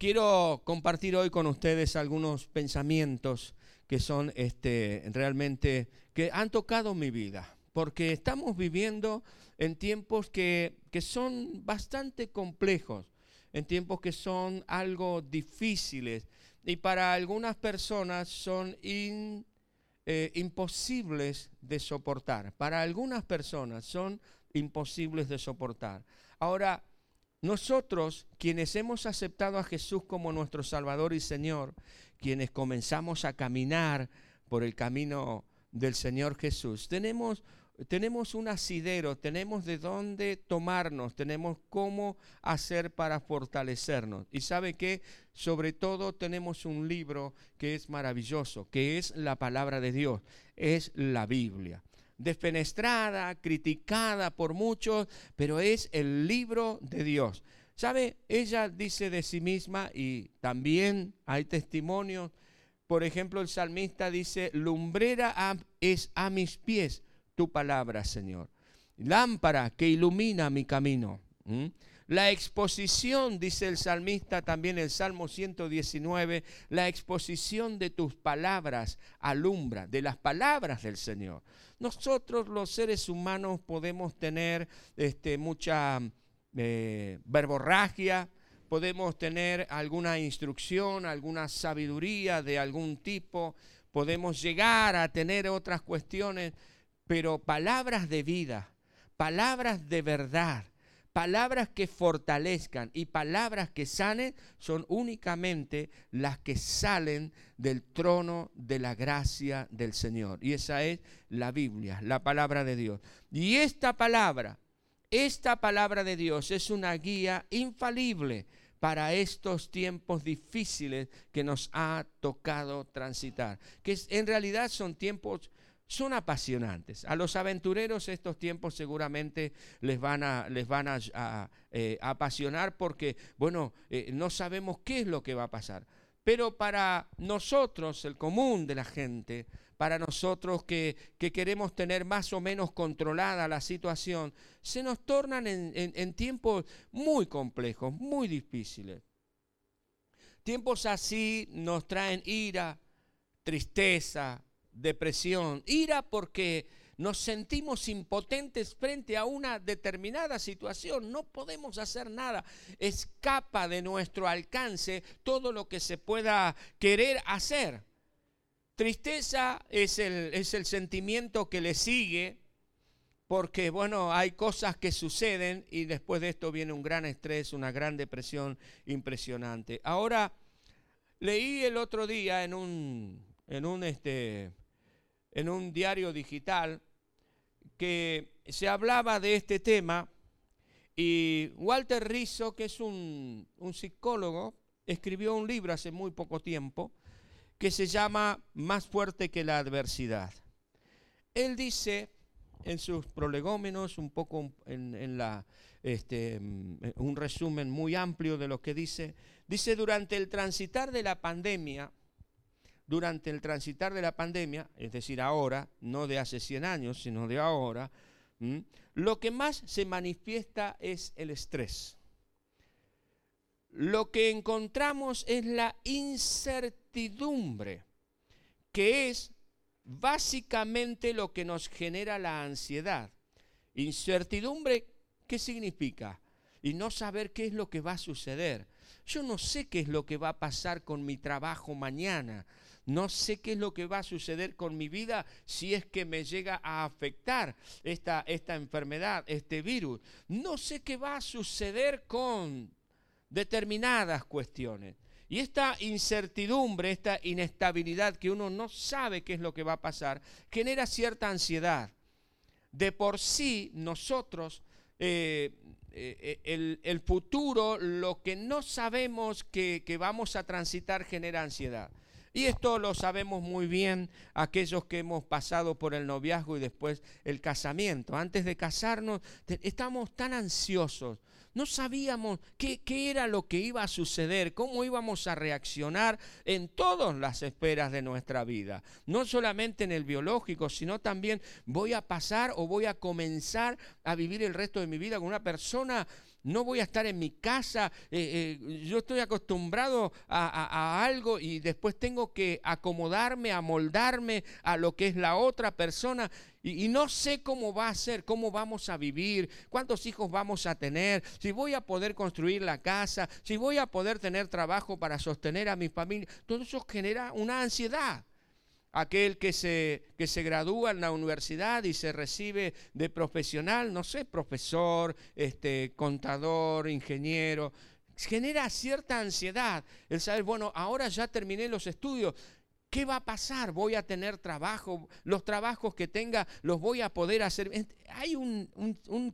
quiero compartir hoy con ustedes algunos pensamientos que son este, realmente, que han tocado mi vida, porque estamos viviendo en tiempos que, que son bastante complejos, en tiempos que son algo difíciles y para algunas personas son eh, imposibles de soportar. Para algunas personas son imposibles de soportar. Ahora, nosotros, quienes hemos aceptado a Jesús como nuestro Salvador y Señor, quienes comenzamos a caminar por el camino del Señor Jesús, tenemos tenemos un asidero, tenemos de dónde tomarnos, tenemos cómo hacer para fortalecernos. Y sabe que sobre todo tenemos un libro que es maravilloso, que es la palabra de Dios, es la Biblia. Defenestrada, criticada por muchos, pero es el libro de Dios. ¿Sabe? Ella dice de sí misma y también hay testimonios. Por ejemplo, el salmista dice, lumbrera es a mis pies tu palabra, Señor. Lámpara que ilumina mi camino. La exposición, dice el salmista también, el Salmo 119, la exposición de tus palabras alumbra, de las palabras del Señor. Nosotros los seres humanos podemos tener este, mucha eh, verborragia, podemos tener alguna instrucción, alguna sabiduría de algún tipo, podemos llegar a tener otras cuestiones, pero palabras de vida, palabras de verdad, palabras que fortalezcan y palabras que sanen son únicamente las que salen del trono de la gracia del Señor. Y esa es la Biblia, la palabra de Dios. Y esta palabra, esta palabra de Dios es una guía infalible para estos tiempos difíciles que nos ha tocado transitar, que en realidad son tiempos son apasionantes. A los aventureros estos tiempos seguramente les van a, les van a, eh, apasionar porque, bueno, eh, no sabemos qué es lo que va a pasar. Pero para nosotros, el común de la gente, para nosotros que, queremos tener más o menos controlada la situación, se nos tornan en tiempos muy complejos, muy difíciles. Tiempos así nos traen ira, tristeza, depresión, ira porque nos sentimos impotentes frente a una determinada situación, no podemos hacer nada, escapa de nuestro alcance todo lo que se pueda querer hacer. Tristeza es el, es el sentimiento que le sigue, porque bueno, hay cosas que suceden y después de esto viene un gran estrés, una gran depresión impresionante. Ahora, leí el otro día en un, en un este, en un diario digital que se hablaba de este tema y Walter Rizzo, que es un, psicólogo, escribió un libro hace muy poco tiempo que se llama Más fuerte que la adversidad. Él dice en sus prolegómenos, un poco en, este, un resumen muy amplio de lo que dice, dice, durante el transitar de la pandemia, durante el transitar de la pandemia, es decir, ahora, no de hace 100 años, sino de ahora, lo que más se manifiesta es el estrés. Lo que encontramos es la incertidumbre, que es básicamente lo que nos genera la ansiedad. Incertidumbre, ¿qué significa? Y no saber qué es lo que va a suceder. Yo no sé qué es lo que va a pasar con mi trabajo mañana. No sé qué es lo que va a suceder con mi vida si es que me llega a afectar esta, esta enfermedad, este virus. No sé qué va a suceder con determinadas cuestiones. Y esta incertidumbre, esta inestabilidad que uno no sabe qué es lo que va a pasar, genera cierta ansiedad. De por sí nosotros, eh, eh, el, futuro, lo que no sabemos que vamos a transitar genera ansiedad. Y esto lo sabemos muy bien aquellos que hemos pasado por el noviazgo y después el casamiento. Antes de casarnos estamos tan ansiosos. No sabíamos qué, qué, era lo que iba a suceder, cómo íbamos a reaccionar en todas las esferas de nuestra vida. No solamente en el biológico, sino también voy a pasar o voy a comenzar a vivir el resto de mi vida con una persona no voy a estar en mi casa, eh, eh, yo estoy acostumbrado a, algo y después tengo que acomodarme, amoldarme a lo que es la otra persona y, y, no sé cómo va a ser, cómo vamos a vivir, cuántos hijos vamos a tener, si voy a poder construir la casa, si voy a poder tener trabajo para sostener a mi familia. Todo eso genera una ansiedad aquel que se, que se gradúa en la universidad y se recibe de profesional, no sé, profesor, este, contador, ingeniero, genera cierta ansiedad el saber, bueno, ahora ya terminé los estudios, ¿Qué va a pasar? ¿Voy a tener trabajo? ¿Los trabajos que tenga los voy a poder hacer? Hay un,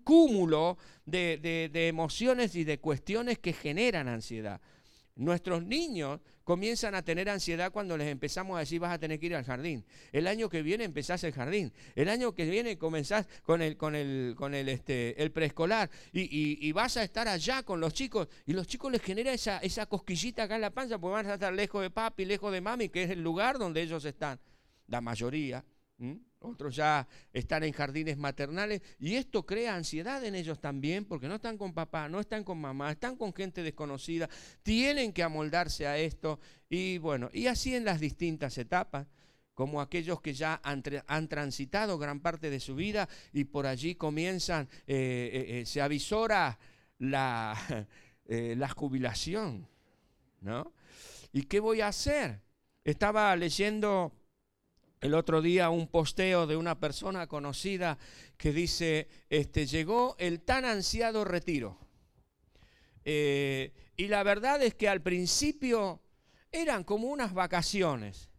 cúmulo de, de emociones y de cuestiones que generan ansiedad. Nuestros niños comienzan a tener ansiedad cuando les empezamos a decir vas a tener que ir al jardín. El año que viene empezás el jardín. El año que viene comenzás con el, con el, con el, este, el preescolar y, vas a estar allá con los chicos. Y los chicos les genera esa, esa cosquillita acá en la panza porque van a estar lejos de papi, lejos de mami, que es el lugar donde ellos están. La mayoría otros ya están en jardines maternales y esto crea ansiedad en ellos también porque no están con papá, no están con mamá, están con gente desconocida, tienen que amoldarse a esto y bueno, y así en las distintas etapas como aquellos que ya han, transitado gran parte de su vida y por allí comienzan, eh, eh, eh, se avisora la, la jubilación, ¿no? ¿Y qué voy a hacer? Estaba leyendo el otro día un posteo de una persona conocida que dice, este, llegó el tan ansiado retiro. Eh, y la verdad es que al principio eran como unas vacaciones,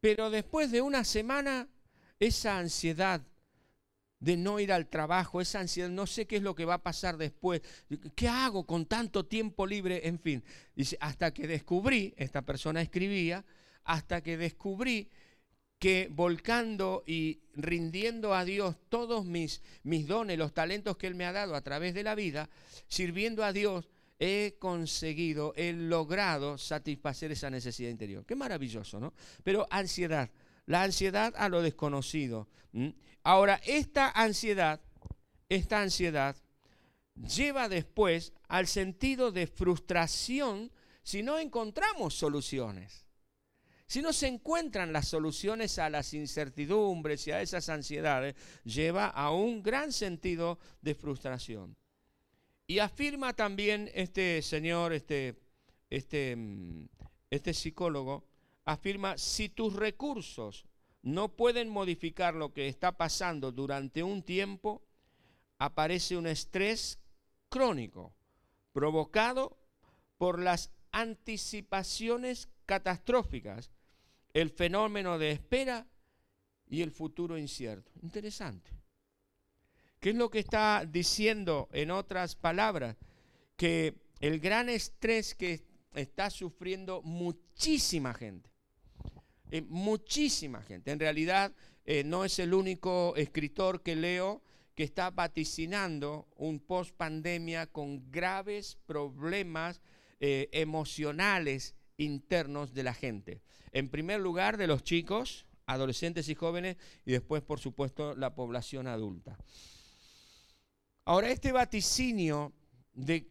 pero después de una semana esa ansiedad de no ir al trabajo, esa ansiedad, no sé qué es lo que va a pasar después, ¿qué hago con tanto tiempo libre? En fin, dice, hasta que descubrí, esta persona escribía, hasta que descubrí que volcando y rindiendo a Dios todos mis, mis dones, los talentos que Él me ha dado a través de la vida, sirviendo a Dios, he conseguido, he logrado satisfacer esa necesidad interior. Qué maravilloso, ¿no? Pero ansiedad, la ansiedad a lo desconocido. Ahora, esta ansiedad, esta ansiedad lleva después al sentido de frustración si no encontramos soluciones. Si no se encuentran las soluciones a las incertidumbres y a esas ansiedades, lleva a un gran sentido de frustración. Y afirma también este señor, este, este, mm, este psicólogo, afirma, si tus recursos no pueden modificar lo que está pasando durante un tiempo, aparece un estrés crónico provocado por las anticipaciones catastróficas el fenómeno de espera y el futuro incierto. Interesante. ¿Qué es lo que está diciendo en otras palabras? Que el gran estrés que está sufriendo muchísima gente, eh, muchísima gente, en realidad eh, no es el único escritor que leo que está vaticinando un post pandemia con graves problemas eh, emocionales internos de la gente. En primer lugar, de los chicos, adolescentes y jóvenes, y después, por supuesto, la población adulta. Ahora, este vaticinio de,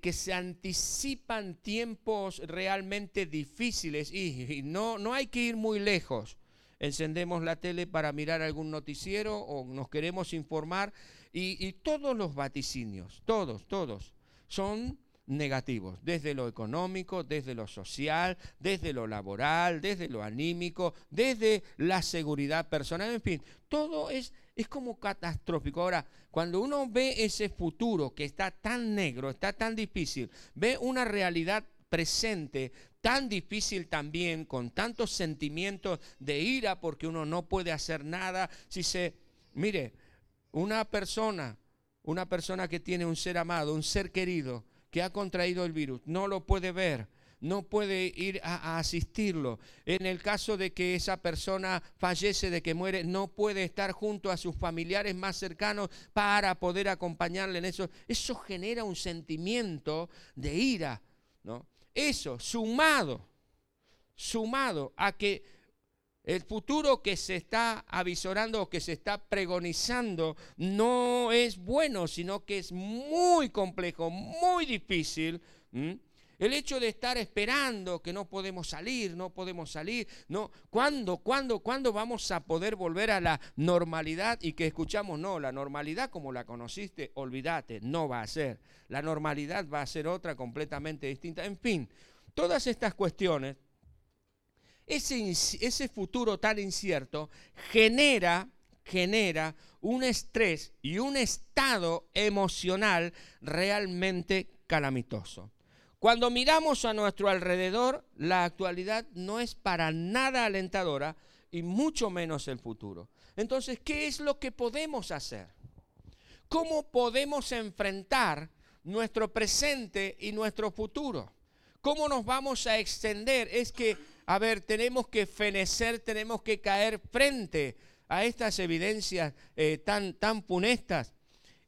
que se anticipan tiempos realmente difíciles, y, no, no hay que ir muy lejos. Encendemos la tele para mirar algún noticiero o nos queremos informar, y, y todos los vaticinios, todos, todos, son negativos, desde lo económico, desde lo social, desde lo laboral, desde lo anímico, desde la seguridad personal, en fin, todo es, es como catastrófico. Ahora, cuando uno ve ese futuro que está tan negro, está tan difícil, ve una realidad presente tan difícil también, con tantos sentimientos de ira porque uno no puede hacer nada, si se, mire, una persona, una persona que tiene un ser amado, un ser querido, que ha contraído el virus, no lo puede ver, no puede ir a, asistirlo. En el caso de que esa persona fallece, de que muere, no puede estar junto a sus familiares más cercanos para poder acompañarle en eso. Eso genera un sentimiento de ira, ¿no? Eso, sumado, sumado a que El futuro que se está avisorando o que se está pregonizando no es bueno, sino que es muy complejo, muy difícil. El hecho de estar esperando que no podemos salir, no podemos salir, no, ¿cuándo, cuándo, cuándo vamos a poder volver a la normalidad y que escuchamos, no, la normalidad como la conociste, olvídate, no va a ser. La normalidad va a ser otra completamente distinta. En fin, todas estas cuestiones ese, futuro tan incierto genera, genera un estrés y un estado emocional realmente calamitoso. Cuando miramos a nuestro alrededor, la actualidad no es para nada alentadora y mucho menos el futuro. Entonces, ¿qué es lo que podemos hacer? ¿Cómo podemos enfrentar nuestro presente y nuestro futuro? ¿Cómo nos vamos a extender? Es que a ver, tenemos que fenecer, tenemos que caer frente a estas evidencias eh, tan, tan funestas.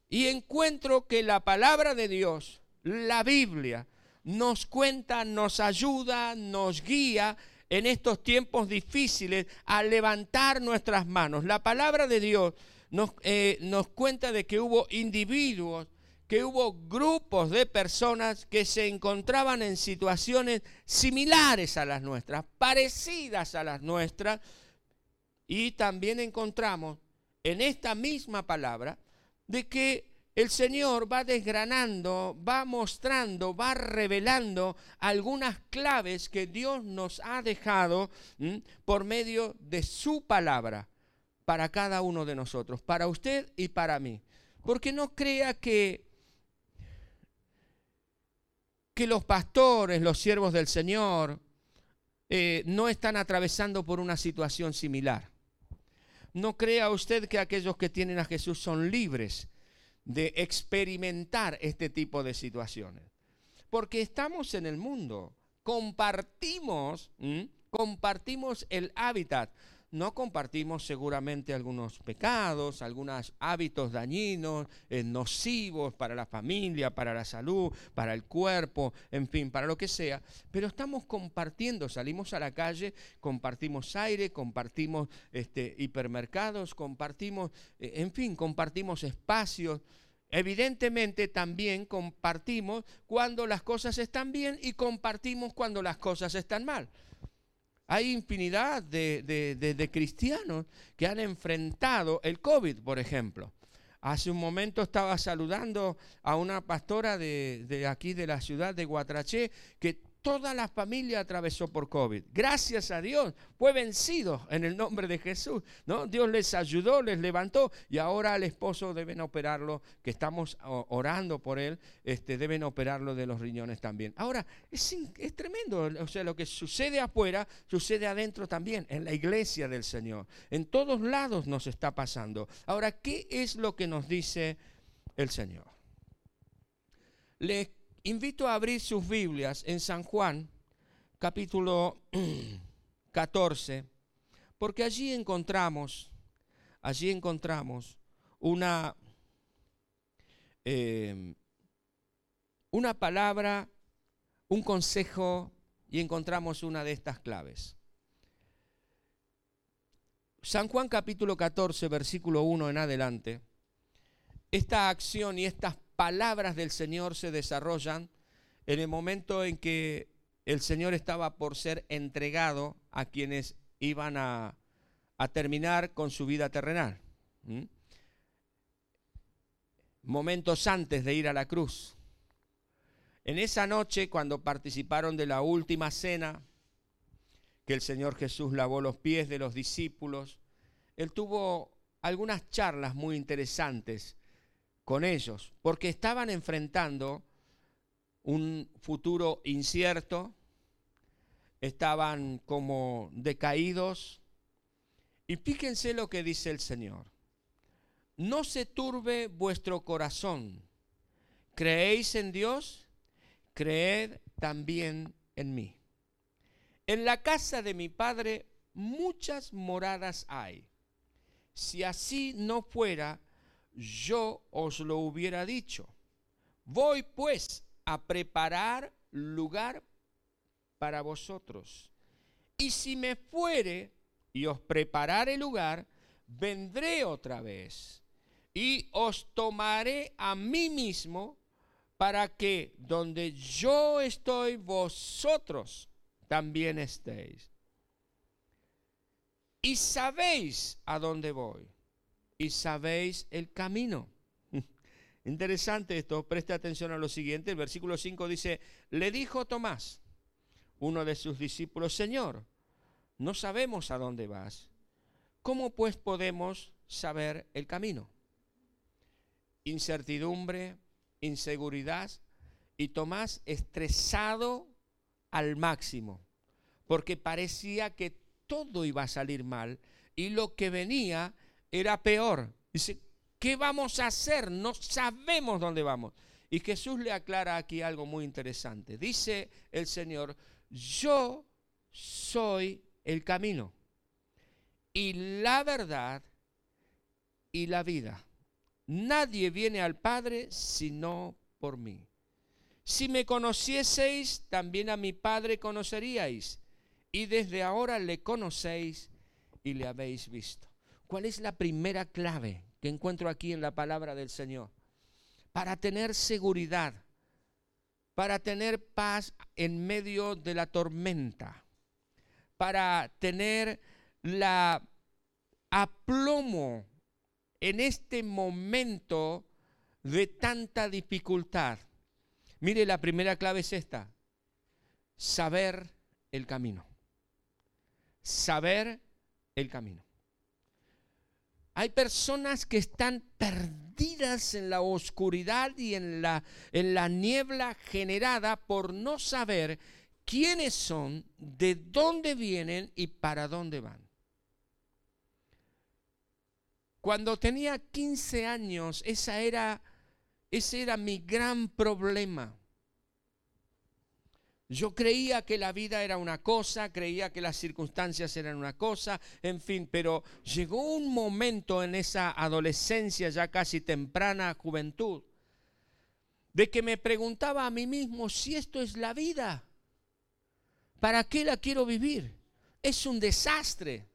Y encuentro que la palabra de Dios, la Biblia, nos cuenta, nos ayuda, nos guía en estos tiempos difíciles a levantar nuestras manos. La palabra de Dios nos, eh, nos cuenta de que hubo individuos que hubo grupos de personas que se encontraban en situaciones similares a las nuestras, parecidas a las nuestras, y también encontramos en esta misma palabra de que el Señor va desgranando, va mostrando, va revelando algunas claves que Dios nos ha dejado por medio de su palabra para cada uno de nosotros, para usted y para mí. Porque no crea que que los pastores, los siervos del Señor, eh, no están atravesando por una situación similar. No crea usted que aquellos que tienen a Jesús son libres de experimentar este tipo de situaciones. Porque estamos en el mundo, compartimos, compartimos el hábitat no compartimos seguramente algunos pecados, algunos hábitos dañinos, eh, nocivos para la familia, para la salud, para el cuerpo, en fin, para lo que sea, pero estamos compartiendo, salimos a la calle, compartimos aire, compartimos este, hipermercados, compartimos, eh, en fin, compartimos espacios. Evidentemente también compartimos cuando las cosas están bien y compartimos cuando las cosas están mal. Hay infinidad de, cristianos que han enfrentado el COVID, por ejemplo. Hace un momento estaba saludando a una pastora de, de, aquí de la ciudad de Guatraché que Toda la familia atravesó por COVID. Gracias a Dios fue vencido en el nombre de Jesús. ¿no? Dios les ayudó, les levantó y ahora al esposo deben operarlo, que estamos orando por él, este, deben operarlo de los riñones también. Ahora, es, es tremendo. O sea, lo que sucede afuera, sucede adentro también, en la iglesia del Señor. En todos lados nos está pasando. Ahora, ¿qué es lo que nos dice el Señor? Les invito a abrir sus Biblias en San Juan, capítulo 14, porque allí encontramos, allí encontramos una, eh, una palabra, un consejo y encontramos una de estas claves. San Juan capítulo 14, versículo 1 en adelante, esta acción y estas palabras del Señor se desarrollan en el momento en que el Señor estaba por ser entregado a quienes iban a, terminar con su vida terrenal. Momentos antes de ir a la cruz. En esa noche, cuando participaron de la última cena, que el Señor Jesús lavó los pies de los discípulos, Él tuvo algunas charlas muy interesantes con ellos, porque estaban enfrentando un futuro incierto, estaban como decaídos. Y fíjense lo que dice el Señor. No se turbe vuestro corazón. ¿Creéis en Dios? Creed también en mí. En la casa de mi Padre muchas moradas hay. Si así no fuera, yo os lo hubiera dicho. Voy pues a preparar lugar para vosotros. Y si me fuere y os prepararé lugar, vendré otra vez y os tomaré a mí mismo para que donde yo estoy, vosotros también estéis. Y sabéis a dónde voy y sabéis el camino. Interesante esto, preste atención a lo siguiente. El versículo 5 dice, le dijo Tomás, uno de sus discípulos, Señor, no sabemos a dónde vas. ¿Cómo pues podemos saber el camino? Incertidumbre, inseguridad y Tomás estresado al máximo, porque parecía que todo iba a salir mal y lo que venía era peor. Dice, ¿qué vamos a hacer? No sabemos dónde vamos. Y Jesús le aclara aquí algo muy interesante. Dice el Señor, yo soy el camino y la verdad y la vida. Nadie viene al Padre sino por mí. Si me conocieseis, también a mi Padre conoceríais. Y desde ahora le conocéis y le habéis visto. ¿Cuál es la primera clave que encuentro aquí en la palabra del Señor? Para tener seguridad, para tener paz en medio de la tormenta, para tener la aplomo en este momento de tanta dificultad. Mire, la primera clave es esta, saber el camino. Saber el camino. Hay personas que están perdidas en la oscuridad y en la, en la niebla generada por no saber quiénes son, de dónde vienen y para dónde van. Cuando tenía 15 años, era, ese era mi gran problema. Yo creía que la vida era una cosa, creía que las circunstancias eran una cosa, en fin, pero llegó un momento en esa adolescencia, ya casi temprana juventud, de que me preguntaba a mí mismo si esto es la vida. ¿Para qué la quiero vivir? Es un desastre,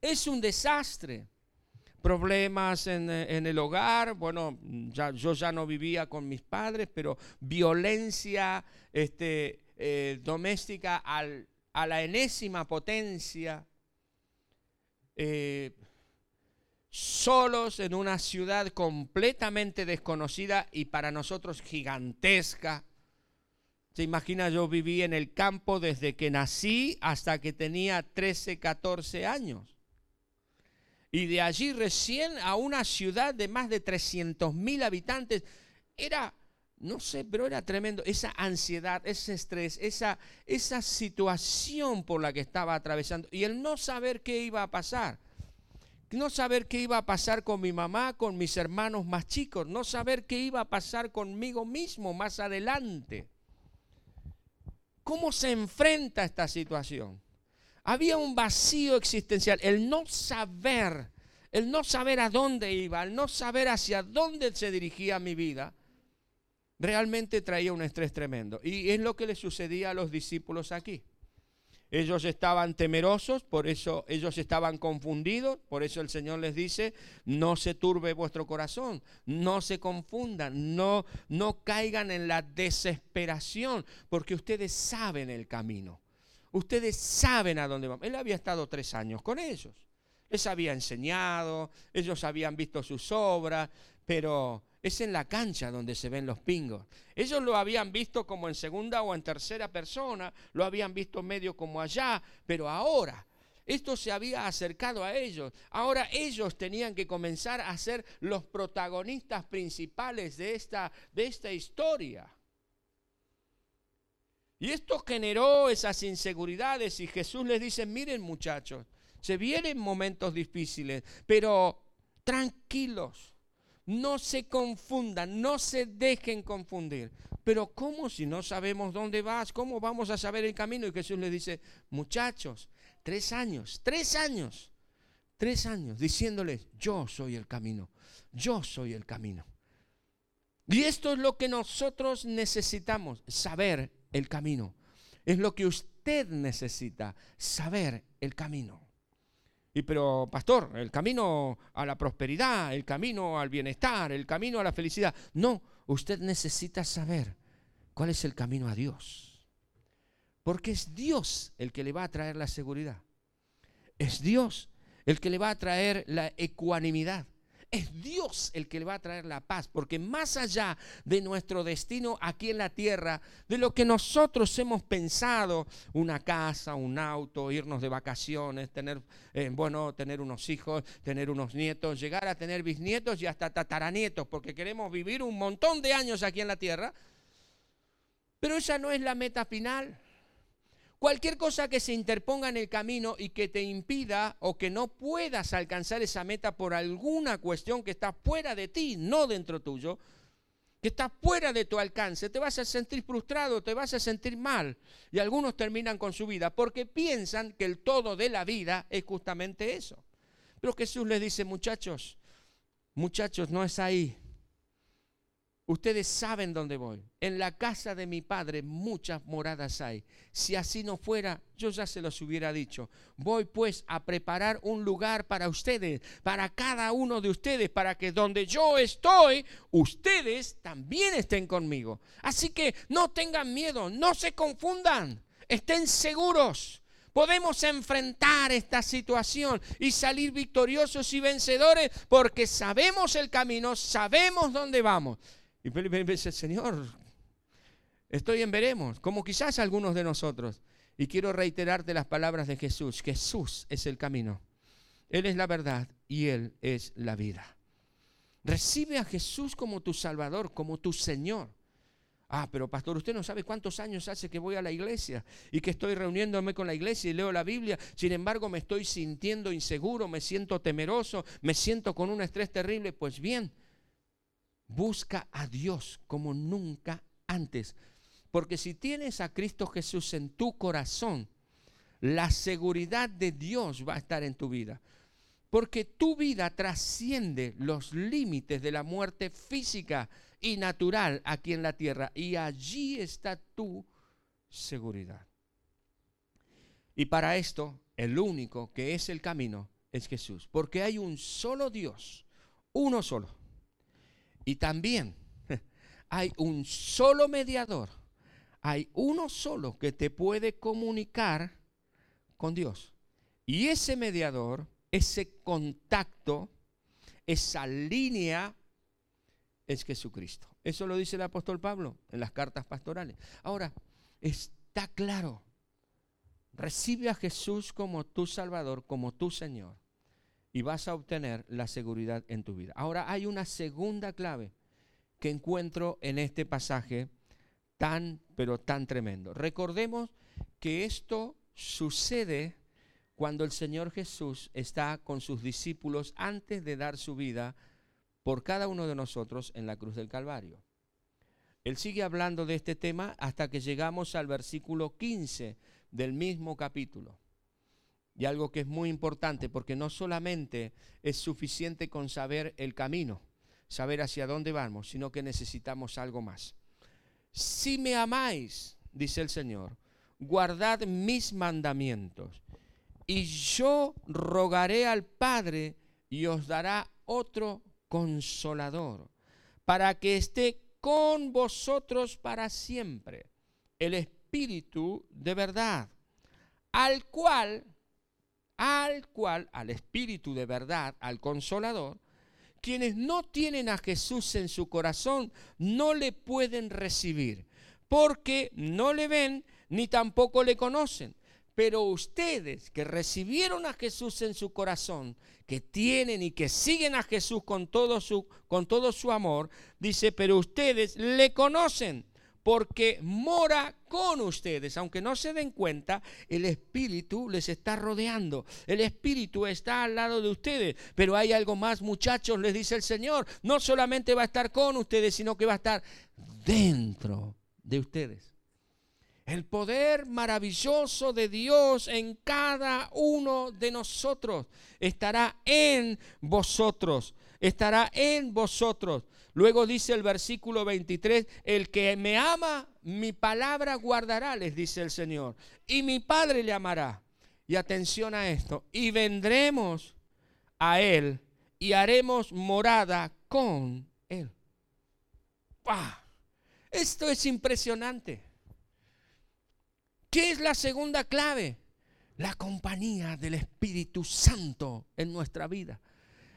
es un desastre problemas en, el hogar, bueno, yo ya no vivía con mis padres, pero violencia este, eh, doméstica a la enésima potencia, eh, solos en una ciudad completamente desconocida y para nosotros gigantesca. Se imagina, yo viví en el campo desde que nací hasta que tenía 13, 14 años. Y de allí recién a una ciudad de más de 300 mil habitantes. Era no sé, pero era tremendo. Esa ansiedad, ese estrés, esa, esa situación por la que estaba atravesando. Y el no saber qué iba a pasar. No saber qué iba a pasar con mi mamá, con mis hermanos más chicos. No saber qué iba a pasar conmigo mismo más adelante. ¿Cómo se enfrenta esta situación? Había un vacío existencial. El no saber, el no saber a dónde iba, el no saber hacia dónde se dirigía mi vida realmente traía un estrés tremendo. Y es lo que le sucedía a los discípulos aquí. Ellos estaban temerosos, por eso ellos estaban confundidos, por eso el Señor les dice, no se turbe vuestro corazón, no se confundan, no, no caigan en la desesperación, porque ustedes saben el camino, ustedes saben a dónde van. Él había estado tres años con ellos, les había enseñado, ellos habían visto sus obras, pero es en la cancha donde se ven los pingos. Ellos lo habían visto como en segunda o en tercera persona, lo habían visto medio como allá, pero ahora esto se había acercado a ellos. Ahora ellos tenían que comenzar a ser los protagonistas principales de esta, de esta historia. Y esto generó esas inseguridades y Jesús les dice, miren muchachos, se vienen momentos difíciles, pero tranquilos no se confundan, no se dejen confundir. Pero ¿cómo si no sabemos dónde vas? ¿Cómo vamos a saber el camino? Y Jesús les dice, muchachos, tres años, tres años, tres años, diciéndoles, yo soy el camino, yo soy el camino. Y esto es lo que nosotros necesitamos, saber el camino. Es lo que usted necesita, saber el camino. Y pero, pastor, el camino a la prosperidad, el camino al bienestar, el camino a la felicidad. No, usted necesita saber cuál es el camino a Dios. Porque es Dios el que le va a traer la seguridad. Es Dios el que le va a traer la ecuanimidad es Dios el que le va a traer la paz, porque más allá de nuestro destino aquí en la tierra, de lo que nosotros hemos pensado, una casa, un auto, irnos de vacaciones, tener, eh, bueno, tener unos hijos, tener unos nietos, llegar a tener bisnietos y hasta tataranietos, porque queremos vivir un montón de años aquí en la tierra, pero esa no es la meta final. Cualquier cosa que se interponga en el camino y que te impida o que no puedas alcanzar esa meta por alguna cuestión que está fuera de ti, no dentro tuyo, que está fuera de tu alcance, te vas a sentir frustrado, te vas a sentir mal. Y algunos terminan con su vida porque piensan que el todo de la vida es justamente eso. Pero Jesús les dice, muchachos, muchachos, no es ahí. Ustedes saben dónde voy. En la casa de mi padre muchas moradas hay. Si así no fuera, yo ya se los hubiera dicho. Voy pues a preparar un lugar para ustedes, para cada uno de ustedes, para que donde yo estoy, ustedes también estén conmigo. Así que no tengan miedo, no se confundan, estén seguros. Podemos enfrentar esta situación y salir victoriosos y vencedores porque sabemos el camino, sabemos dónde vamos. Y Felipe dice, Señor, estoy en veremos, como quizás algunos de nosotros. Y quiero reiterarte las palabras de Jesús. Jesús es el camino. Él es la verdad y Él es la vida. Recibe a Jesús como tu Salvador, como tu Señor. Ah, pero pastor, usted no sabe cuántos años hace que voy a la iglesia y que estoy reuniéndome con la iglesia y leo la Biblia. Sin embargo, me estoy sintiendo inseguro, me siento temeroso, me siento con un estrés terrible. Pues bien, Busca a Dios como nunca antes. Porque si tienes a Cristo Jesús en tu corazón, la seguridad de Dios va a estar en tu vida. Porque tu vida trasciende los límites de la muerte física y natural aquí en la tierra. Y allí está tu seguridad. Y para esto, el único que es el camino es Jesús. Porque hay un solo Dios, uno solo y también hay un solo mediador, hay uno solo que te puede comunicar con Dios. Y ese mediador, ese contacto, esa línea es Jesucristo. Eso lo dice el apóstol Pablo en las cartas pastorales. Ahora, está claro, recibe a Jesús como tu Salvador, como tu Señor y vas a obtener la seguridad en tu vida. Ahora hay una segunda clave que encuentro en este pasaje tan, pero tan tremendo. Recordemos que esto sucede cuando el Señor Jesús está con sus discípulos antes de dar su vida por cada uno de nosotros en la cruz del Calvario. Él sigue hablando de este tema hasta que llegamos al versículo 15 del mismo capítulo. Y algo que es muy importante, porque no solamente es suficiente con saber el camino, saber hacia dónde vamos, sino que necesitamos algo más. Si me amáis, dice el Señor, guardad mis mandamientos, y yo rogaré al Padre y os dará otro consolador, para que esté con vosotros para siempre, el Espíritu de verdad, al cual al cual, al Espíritu de verdad, al Consolador, quienes no tienen a Jesús en su corazón no le pueden recibir, porque no le ven ni tampoco le conocen. Pero ustedes que recibieron a Jesús en su corazón, que tienen y que siguen a Jesús con todo su, con todo su amor, dice, pero ustedes le conocen porque mora con ustedes. Aunque no se den cuenta, el Espíritu les está rodeando. El Espíritu está al lado de ustedes. Pero hay algo más, muchachos, les dice el Señor. No solamente va a estar con ustedes, sino que va a estar dentro de ustedes. El poder maravilloso de Dios en cada uno de nosotros estará en vosotros. Estará en vosotros. Luego dice el versículo 23, el que me ama, mi palabra guardará, les dice el Señor, y mi Padre le amará, y atención a esto, y vendremos a Él y haremos morada con Él. Esto es impresionante. ¿Qué es la segunda clave? La compañía del Espíritu Santo en nuestra vida.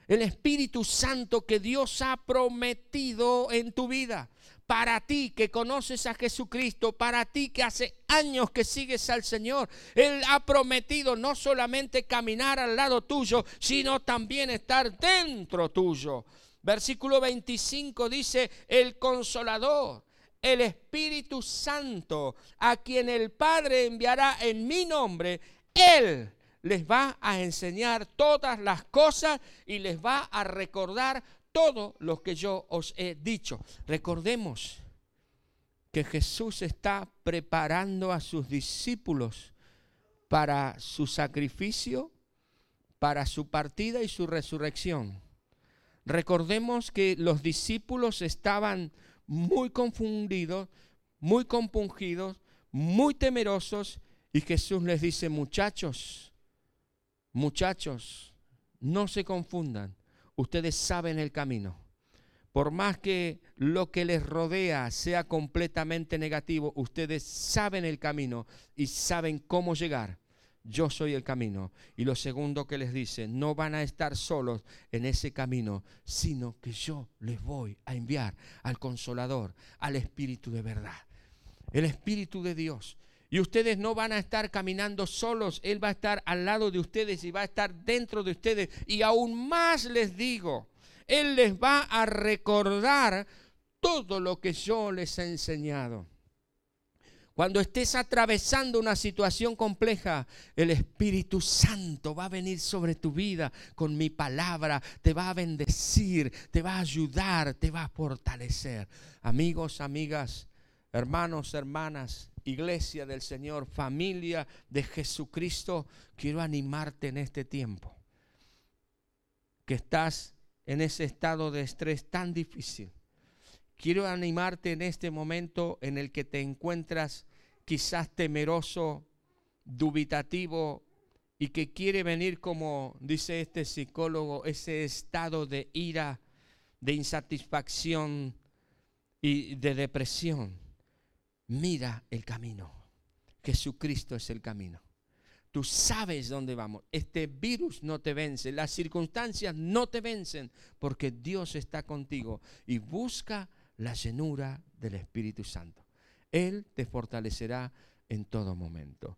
El Espíritu Santo que Dios ha prometido en tu vida para ti que conoces a Jesucristo, para ti que hace años que sigues al Señor. Él ha prometido no solamente caminar al lado tuyo, sino también estar dentro tuyo. Versículo 25 dice, el consolador, el Espíritu Santo, a quien el Padre enviará en mi nombre, Él les va a enseñar todas las cosas y les va a recordar todo lo que yo os he dicho. Recordemos que Jesús está preparando a sus discípulos para su sacrificio, para su partida y su resurrección. Recordemos que los discípulos estaban muy confundidos, muy compungidos, muy temerosos y Jesús les dice, muchachos, muchachos, no se confundan ustedes saben el camino. Por más que lo que les rodea sea completamente negativo, ustedes saben el camino y saben cómo llegar. Yo soy el camino. Y lo segundo que les dice, no van a estar solos en ese camino, sino que yo les voy a enviar al consolador, al Espíritu de verdad. El Espíritu de Dios y ustedes no van a estar caminando solos, Él va a estar al lado de ustedes y va a estar dentro de ustedes. Y aún más les digo, Él les va a recordar todo lo que yo les he enseñado. Cuando estés atravesando una situación compleja, el Espíritu Santo va a venir sobre tu vida con mi palabra, te va a bendecir, te va a ayudar, te va a fortalecer. Amigos, amigas, hermanos, hermanas, iglesia del Señor, familia de Jesucristo, quiero animarte en este tiempo. Que estás en ese estado de estrés tan difícil. Quiero animarte en este momento en el que te encuentras quizás temeroso, dubitativo y que quiere venir como dice este psicólogo, ese estado de ira, de insatisfacción y de depresión mira el camino. Jesucristo es el camino. Tú sabes dónde vamos. Este virus no te vence, las circunstancias no te vencen, porque Dios está contigo y busca la llenura del Espíritu Santo. Él te fortalecerá en todo momento.